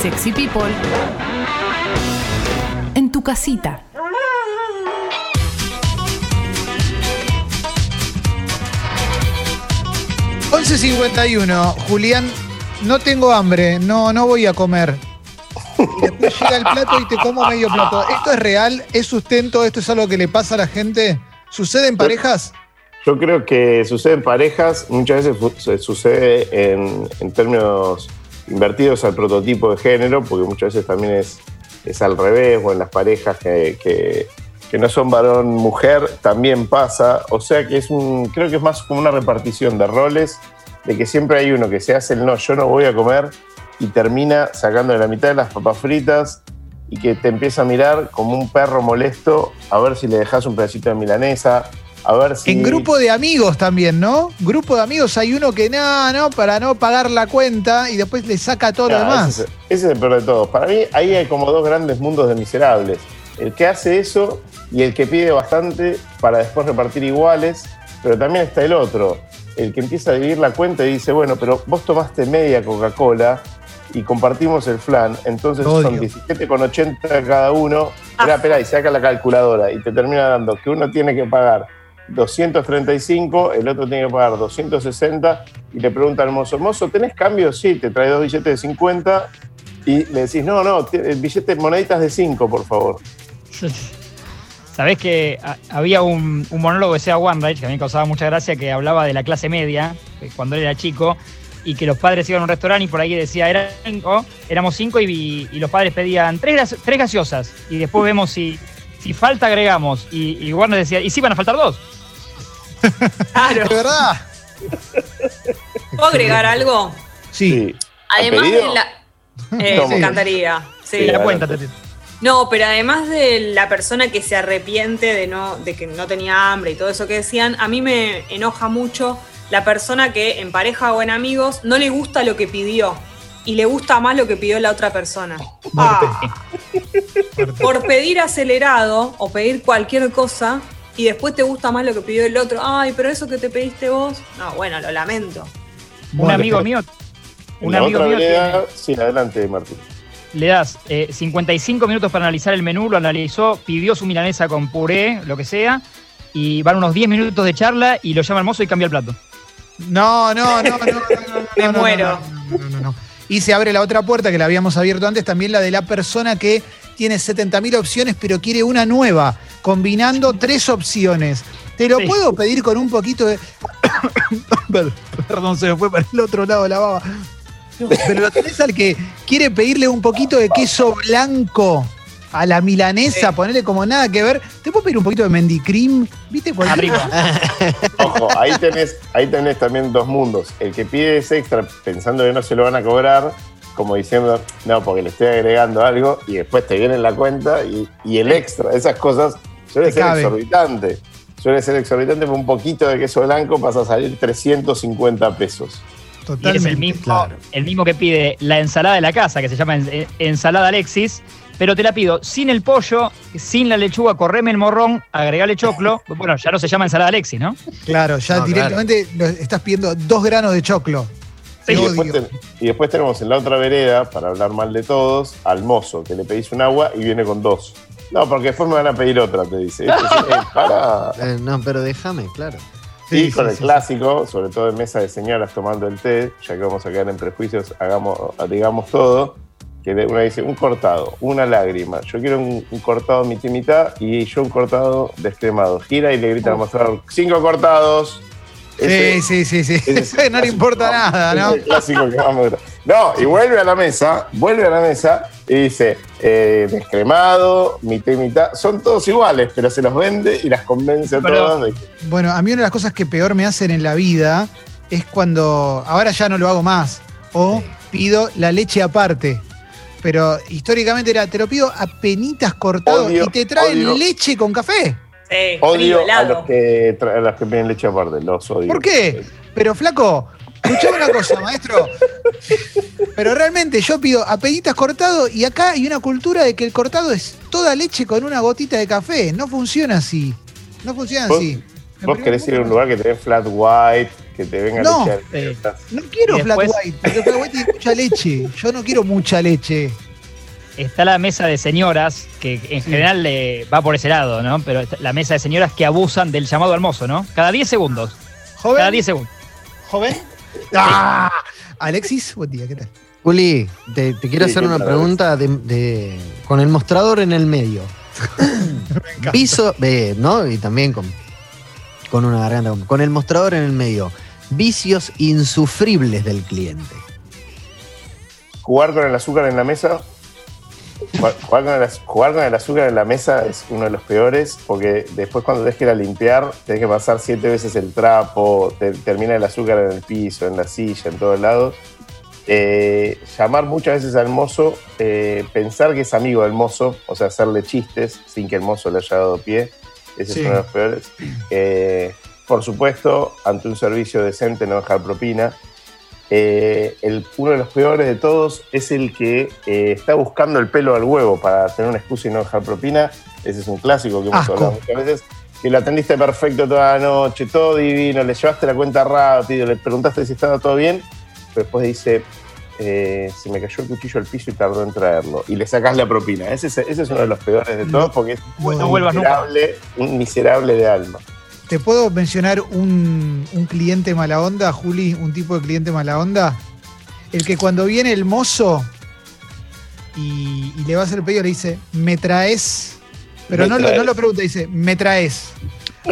Sexy People en tu casita. ...11.51... Julián, no tengo hambre, no, no voy a comer. Y después llega el plato y te como medio plato. ¿Esto es real? ¿Es sustento? ¿Esto es algo que le pasa a la gente? ¿Sucede en parejas? Yo creo que sucede en parejas, muchas veces sucede en, en términos invertidos al prototipo de género, porque muchas veces también es, es al revés, o en las parejas que, que- que no son varón-mujer, también pasa. O sea que es un, creo que es más como una repartición de roles, de que siempre hay uno que se hace el no, yo no voy a comer, y termina sacando la mitad de las papas fritas y que te empieza a mirar como un perro molesto a ver si le dejas un pedacito de milanesa, a ver si... En grupo de amigos también, ¿no? Grupo de amigos hay uno que no, no, para no pagar la cuenta y después le saca todo lo demás. Ese, es- ese es el peor de todos. Para mí, ahí hay como dos grandes mundos de miserables. El que hace eso y el que pide bastante para después repartir iguales, pero también está el otro, el que empieza a dividir la cuenta y dice, bueno, pero vos tomaste media Coca-Cola y compartimos el flan, entonces Odio. son 17,80 cada uno. Espera, espera, y saca la calculadora y te termina dando que uno tiene que pagar 235, el otro tiene que pagar 260 y le pregunta al mozo, mozo, ¿tenés cambio? Sí, te trae dos billetes de 50 y le decís, no, no, t- el billete moneditas de 5, por favor. Sabés que a- había un, monólogo de Sea que a mí me causaba mucha gracia que hablaba de la clase media, eh, cuando él era chico, y que los padres iban a un restaurante y por ahí decía, eran cinco, éramos cinco y, los padres pedían tres, tres gaseosas y después vemos si, si falta agregamos. Y, y Warner decía, y sí van a faltar dos. Claro. ¿De verdad? ¿Puedo agregar algo? Sí. ¿Al Además de la. Eh, me encantaría. Sí. La cuenta. No, pero además de la persona que se arrepiente de no, de que no tenía hambre y todo eso que decían, a mí me enoja mucho la persona que en pareja o en amigos no le gusta lo que pidió y le gusta más lo que pidió la otra persona. Ah. Por pedir acelerado o pedir cualquier cosa y después te gusta más lo que pidió el otro. Ay, pero eso que te pediste vos. No, bueno, lo lamento. Un amigo mío, un la amigo otra mío vereda, tiene- sí, adelante, Martín. le das eh, 55 minutos para analizar el menú, lo analizó, pidió su milanesa con puré, lo que sea, y van unos 10 minutos de charla y lo llama el mozo y cambia el plato. No, no, no, no, no, Me no, muero. No, no, no, no. Y se abre la otra puerta que la habíamos abierto antes, también la de la persona que tiene 70.000 opciones, pero quiere una nueva, combinando tres opciones. Te lo Sí. puedo pedir con un poquito de. Perdón, se me fue para el otro lado de la baba. Pero lo tenés al que quiere pedirle un poquito de queso blanco a la milanesa, Sí. ponerle como nada que ver. ¿Te puedo pedir un poquito de mendicrim? ¿Viste? Arriba. Ojo, ahí tenés, ahí tenés también dos mundos. El que pide ese extra pensando que no se lo van a cobrar, como diciendo, no, porque le estoy agregando algo, y después te viene la cuenta y, y el extra, esas cosas, suele Te ser cabe. exorbitante. Suele ser exorbitante, pero un poquito de queso blanco pasa a salir 350 pesos. Y es Totalmente. el mismo, claro. el mismo que pide la ensalada de la casa, que se llama eh, ensalada Alexis, pero te la pido sin el pollo, sin la lechuga, correme el morrón, agregale choclo. Bueno, ya no se llama ensalada Alexis, ¿no? Claro, ya No, directamente estás pidiendo dos granos de choclo. Sí, Y después, ten- y después tenemos en la otra vereda, para hablar mal de todos, al mozo, que le pedís un agua y viene con dos. No, porque después me van a pedir otra, te dice. Este eh, pará. Eh, no, pero déjame, claro. Sí, y con sí, el sí, clásico, sobre todo en mesa de señoras tomando el té, ya que vamos a quedar en prejuicios, hagamos, digamos todo, que uno dice un cortado, una lágrima, yo quiero un, un cortado mitad y mitad y yo un cortado descremado. Gira y le grita al mostrador, cinco cortados. Ese- Sí, sí, sí, sí. ese no le importa nada, ¿no? clásico que gusta. No, y vuelve a la mesa, vuelve a la mesa y dice, eh, descremado, mitad y mitad, son todos iguales, pero se los vende y las convence a Pero- todas de que Bueno, a mí una de las cosas que peor me hacen en la vida es cuando, ahora ya no lo hago más, o pido la leche aparte. Pero históricamente era, te lo pido a penitas cortado Odio, y te traen odio. leche con café. Sí, frío, Odio a helado. los que a los que piden leche aparte, los odio. ¿Por qué? Pero flaco, escuchame una cosa, maestro. Pero realmente yo pido a penitas cortado y acá hay una cultura de que el cortado es toda leche con una gotita de café. No funciona así. No funciona ¿Vos- así. Vos querés ir a un lugar que tenés flat white, que te venga No, leche. eh, No quiero flat white, porque flat white tiene mucha leche. Yo no quiero mucha leche. Está la mesa de señoras, que en general le va por ese lado, ¿no? Pero la mesa de señoras que abusan del llamado al mozo, ¿no? Cada 10 segundos. Cada Joven, 10 segundos. joven. ¡Ah! Alexis, buen día, ¿qué tal? Juli, te, te quiero Sí, hacer ¿qué una pregunta de, de- con el mostrador en el medio. Viso, eh, ¿no? Y también con, con una garganta. Con, con el mostrador en el medio. Vicios insufribles del cliente. Jugar con el azúcar en la mesa. Jugar, con el, az- jugar con el azúcar en la mesa es uno de los peores porque después cuando tenés que ir a limpiar tenés que pasar siete veces el trapo, te- termina el azúcar en el piso, en la silla, en todos lados. Eh, llamar muchas veces al mozo, eh, pensar que es amigo del mozo, o sea, hacerle chistes sin que el mozo le haya dado pie, ese Sí. es uno de los peores. Eh, por supuesto, ante un servicio decente no dejar propina. Eh, el, uno de los peores de todos es el que eh, está buscando el pelo al huevo para tener una excusa y no dejar propina. Ese es un clásico que hemos Asco. hablado muchas veces. Que lo atendiste perfecto toda la noche, todo divino, le llevaste la cuenta rápido, le preguntaste si estaba todo bien, pero después dice, eh, se me cayó el cuchillo al piso y tardó en traerlo. Y le sacás la propina. Ese es, ese es uno de los peores de todos porque es No un nunca. miserable, un miserable de alma. ¿Te puedo mencionar un, un cliente mala onda, Juli? Un tipo de cliente mala onda. El que cuando viene el mozo y, y le va a hacer el pedido le dice, me traes. Pero Me no, lo- traes. no lo pregunta, dice, me traes.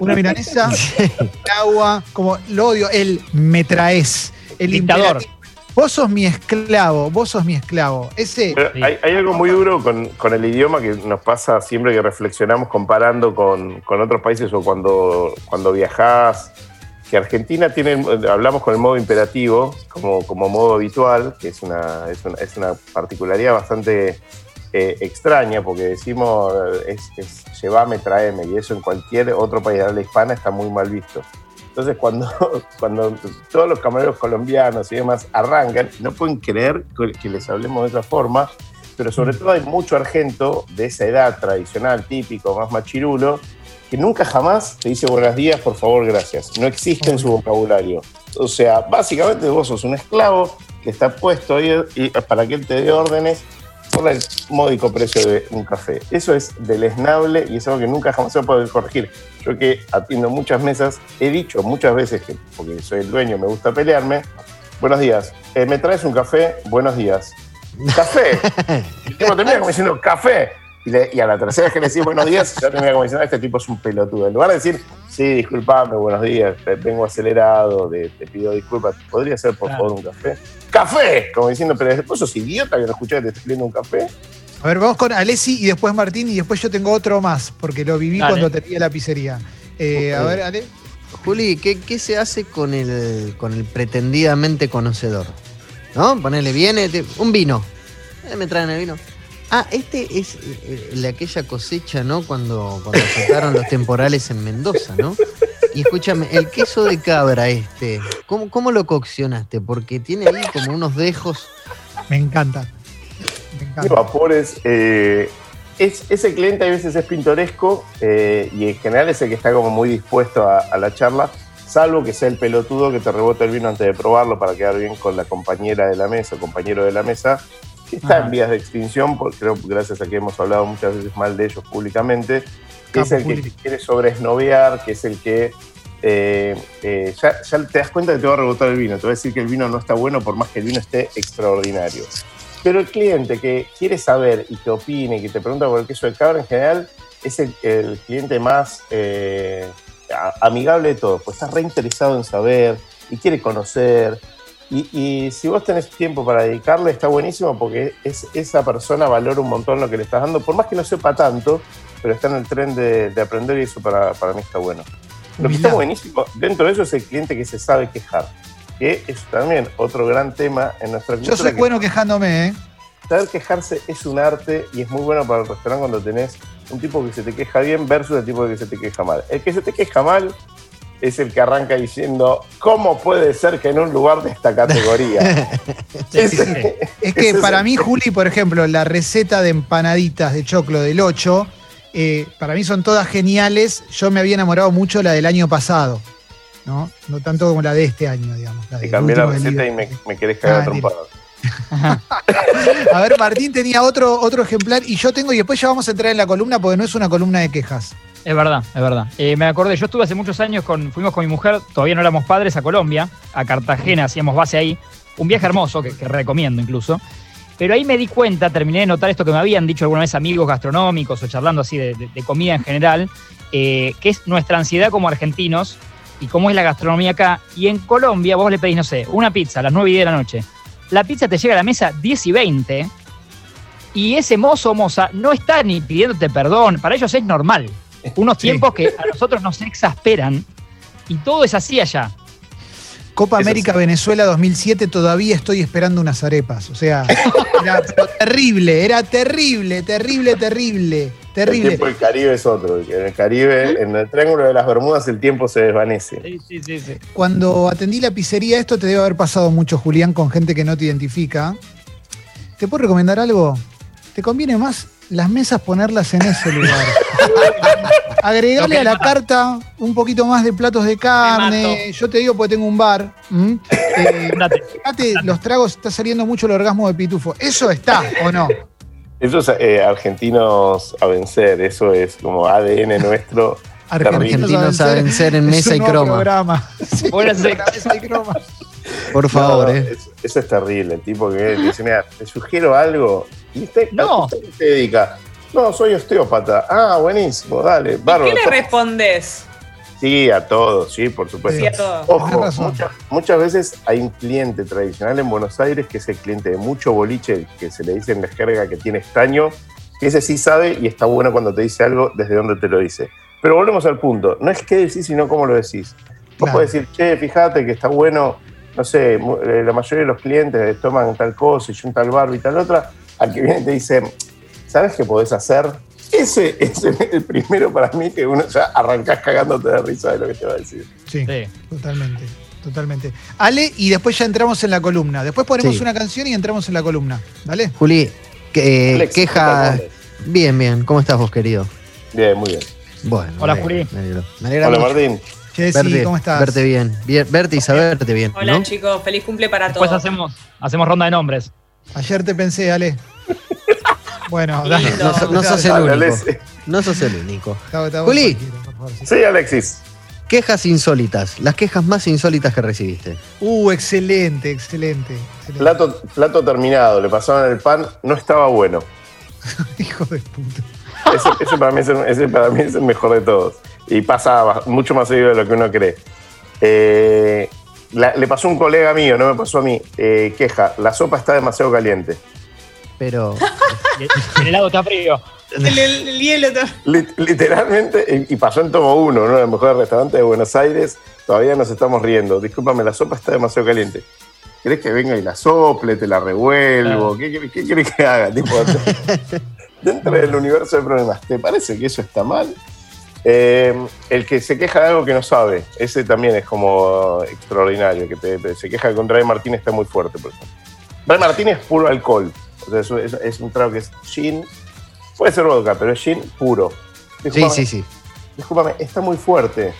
Una milanesa, agua, como lo odio, el me traes. El Dictador. Vos sos mi esclavo, vos sos mi esclavo. Ese, Sí. hay, hay algo muy duro con, con el idioma que nos pasa siempre que reflexionamos comparando con, con otros países o cuando, cuando viajás. Que Argentina tiene, hablamos con el modo imperativo como, como modo habitual, que es una, es una, es una particularidad bastante eh, extraña, porque decimos eh, es, es llevame, traeme, y eso en cualquier otro país de habla hispana está muy mal visto. Entonces, cuando, cuando todos los camareros colombianos y demás arrancan, no pueden creer que- les hablemos de esa forma, pero sobre todo hay mucho argento de esa edad tradicional, típico, más machirulo, que nunca jamás te dice buenos días, por favor, gracias. No existe en su vocabulario. O sea, básicamente vos sos un esclavo que está puesto ahí para que él te dé órdenes por el módico precio de un café. Eso es deleznable y es algo que nunca jamás se va a poder corregir. Yo que atiendo muchas mesas, he dicho muchas veces que, porque soy el dueño, me gusta pelearme, buenos días, Eh, ¿me traes un café? Buenos días. ¿Café? El tipo termina como diciendo, café. Y, le- y a la tercera vez que le decís buenos días, ya termina como diciendo, este tipo es un pelotudo. En lugar de decir, sí, disculpame, buenos días, te- vengo acelerado, te pido disculpas, ¿podría ser por Claro. favor un café? ¡Café! Como diciendo, pero vos sos idiota que no escuchás que te estoy pidiendo un café. A ver, vamos con Alessi y después Martín y después yo tengo otro más, porque lo viví Dale. cuando tenía la pizzería. Eh, A ver, Ale. Juli, ¿qué, qué se hace con el, con el pretendidamente conocedor? ¿No? Ponele, viene, te- un vino. Eh, me traen el vino. Ah, este es eh, el de aquella cosecha, ¿no? Cuando, cuando los temporales en Mendoza, ¿no? Y escúchame, el queso de cabra este, ¿cómo, cómo lo coccionaste? Porque tiene ahí como unos dejos. Me encanta. Me de encanta. vapores. eh, es, ese cliente a veces es pintoresco eh, y en general es el que está como muy dispuesto a, a la charla, salvo que sea el pelotudo que te rebota el vino antes de probarlo para quedar bien con la compañera de la mesa, compañero de la mesa, que está Ajá. en vías de extinción, porque creo que gracias a que hemos hablado muchas veces mal de ellos públicamente, que es el que quiere sobresnovear, que es el que eh, eh, ya, ya te das cuenta que te va a rebotar el vino, te va a decir que el vino no está bueno por más que el vino esté extraordinario. Pero el cliente que quiere saber y que opine y que te pregunta por el queso de cabra en general es el, el cliente más eh, amigable de todos, pues está reinteresado en saber y quiere conocer. Y, y si vos tenés tiempo para dedicarle, está buenísimo porque es, esa persona valora un montón lo que le estás dando, por más que no sepa tanto, pero está en el tren de, de aprender y eso para, para mí está bueno. Lo que está buenísimo dentro de eso es el cliente que se sabe quejar, que es también otro gran tema en nuestra cultura. Yo soy que bueno quejándome, ¿eh? Saber quejarse es un arte y es muy bueno para el restaurante cuando tenés un tipo que se te queja bien versus el tipo que se te queja mal. El que se te queja mal es el que arranca diciendo, ¿cómo puede ser que en un lugar de esta categoría? Sí, sí, sí. Es que es para mí, Juli, por ejemplo, la receta de empanaditas de choclo del 8, eh, para mí son todas geniales. Yo me había enamorado mucho la del año pasado. ¿no? No tanto como la de este año, digamos. La Te del cambié la receta y me, querés cagar Ah. A ver, Martín tenía otro, otro ejemplar y yo tengo, y después ya vamos a entrar en la columna porque no es una columna de quejas. Es verdad, es verdad. Eh, me acordé, yo estuve hace muchos años con, fuimos con mi mujer, todavía no éramos padres, a Colombia, a Cartagena, hacíamos base ahí. Un viaje hermoso, que, recomiendo incluso. Pero ahí me di cuenta, terminé de notar esto que me habían dicho alguna vez amigos gastronómicos o charlando así de comida en general, eh, que es nuestra ansiedad como argentinos y cómo es la gastronomía acá. Y en Colombia vos le pedís, no sé, una pizza a las 9 y 10 de la noche. La pizza te llega a la mesa 10 y 20 y ese mozo o moza no está ni pidiéndote perdón, para ellos es normal. Unos Sí. tiempos que a nosotros nos exasperan y todo es así allá. Copa Eso América Venezuela 2007 todavía estoy esperando unas arepas. O sea, era terrible, era terrible, terrible, terrible, El terrible. tiempo del Caribe es otro. En el Caribe, en el Triángulo de las Bermudas, el tiempo se desvanece. Sí, sí, sí, sí. Cuando atendí la pizzería, esto te debe haber pasado mucho, Julián, con gente que no te identifica. ¿Te puedo recomendar algo? Te conviene más las mesas ponerlas en ese lugar. Agregarle a la carta un poquito más de platos de carne. Yo te digo porque tengo un bar. ¿m? Eh, Andate. fíjate, los tragos, está saliendo mucho el orgasmo de pitufo. ¿Eso está o no? Esos eh, argentinos a vencer, eso es como ADN nuestro. Argentinos a vencer en Es mesa y croma. programa. Sí, Buenas la mesa y croma. Por favor, No, no, ¿eh? eso, eso es terrible. El tipo que dice, mira, te sugiero algo. ¿Y usted, No. ¿a usted dedica? No, soy osteópata. Ah, buenísimo, dale, bárbaro. ¿Qué le respondes? Sí, a todos, sí, por supuesto. Sí, a todo. Tenés Ojo, razón. muchas, muchas veces hay un cliente tradicional en Buenos Aires que es el cliente de mucho boliche, que se le dice en la jerga que tiene estaño, que ese sí sabe y está bueno cuando te dice algo desde dónde te lo dice. Pero volvemos al punto, no es qué decís, sino cómo lo decís. Vos Claro. podés decir, che, fíjate que está bueno, no sé, eh, la mayoría de los clientes toman tal cosa y un tal barba y tal otra, al que viene y te dice, ¿sabes qué podés hacer? Ese es el- primero para mí que uno ya arrancás cagándote de risa de lo que te va a decir. Sí, Sí. totalmente. Totalmente. Ale, y después ya entramos en la columna. Después ponemos Sí. una canción y entramos en la columna. ¿Vale? Juli, que, eh, Alex, queja. Bien, bien. ¿Cómo estás vos, querido? Bien, muy bien. Bueno. Hola, me Juli. Me alegro. Me Hola, Martín. Jessy, verte, ¿cómo estás? verte bien. bien. Verte y saberte bien. Hola ¿no? chicos, feliz cumple para Después todos. hacemos, hacemos ronda de nombres. Ayer te pensé, Ale. Bueno, dale. No, so- no sos el único. No sos el único. Juli. tranquilo, por favor, sí. Alexis. Quejas insólitas. Las quejas más insólitas que recibiste. Uh, excelente, excelente. excelente. Plato, plato terminado, le pasaron el pan, no estaba bueno. Hijo de puta. Ese, ese para mí es el, ese para mí es el mejor de todos. Y pasa mucho más seguido de lo que uno cree. Eh, la- le pasó a un colega mío, no me pasó a mí. Eh, queja, la sopa está demasiado caliente. Pero. El helado está frío. El, el- el hielo literalmente, y pasó en Tomo Uno, uno de los mejores restaurantes de Buenos Aires. Todavía nos estamos riendo. Discúlpame, la sopa está demasiado caliente. ¿Querés que venga y la sople, te la revuelvo? ¿Qué, qué, qué querés que haga? Tipo, dentro del universo de problemas, ¿te parece que eso está mal? Eh, el que se queja de algo que no sabe, ese también es como extraordinario. Que te- te- se queja con Ray Martínez está muy fuerte, por ejemplo. Ray Martínez es puro alcohol. O sea, es, es- es un trago que es gin. Puede ser vodka, pero es gin puro. Sí, Discúlpame, sí, sí. Discúlpame, está muy fuerte.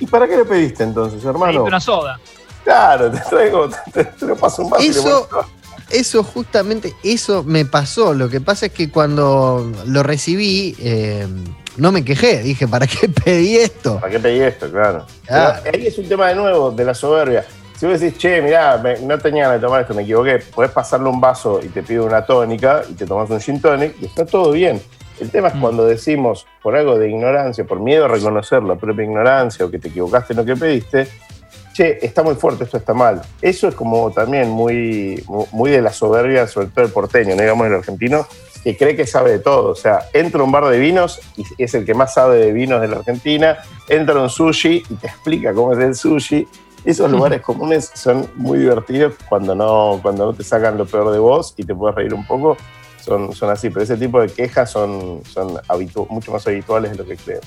¿Y para qué le pediste entonces, hermano? Pediste una soda. Claro, te traigo, te, te lo paso un vaso Eso- Eso justamente, eso me pasó. Lo que pasa es que cuando lo recibí, eh, no me quejé. Dije, ¿para qué pedí esto? ¿Para qué pedí esto? Claro. Claro. Pero ahí es un tema de nuevo, de la soberbia. Si vos decís, che, mirá, me- no tenía ganas de tomar esto, me equivoqué, podés pasarle un vaso y te pido una tónica y te tomas un gin tonic y está todo bien. El tema es Mm. cuando decimos, por algo de ignorancia, por miedo a reconocer la propia ignorancia o que te equivocaste en lo que pediste, che, está muy fuerte, esto está mal. Eso es como también muy, muy de la soberbia, sobre todo el porteño, no digamos el argentino, que cree que sabe de todo. O sea, entra a un bar de vinos y es el que más sabe de vinos de la Argentina, entra a un sushi y te explica cómo es el sushi. Esos lugares comunes son muy divertidos cuando no, cuando no te sacan lo peor de vos y te puedes reír un poco. Son, son así, pero ese tipo de quejas son, son mucho más habituales de lo que creo.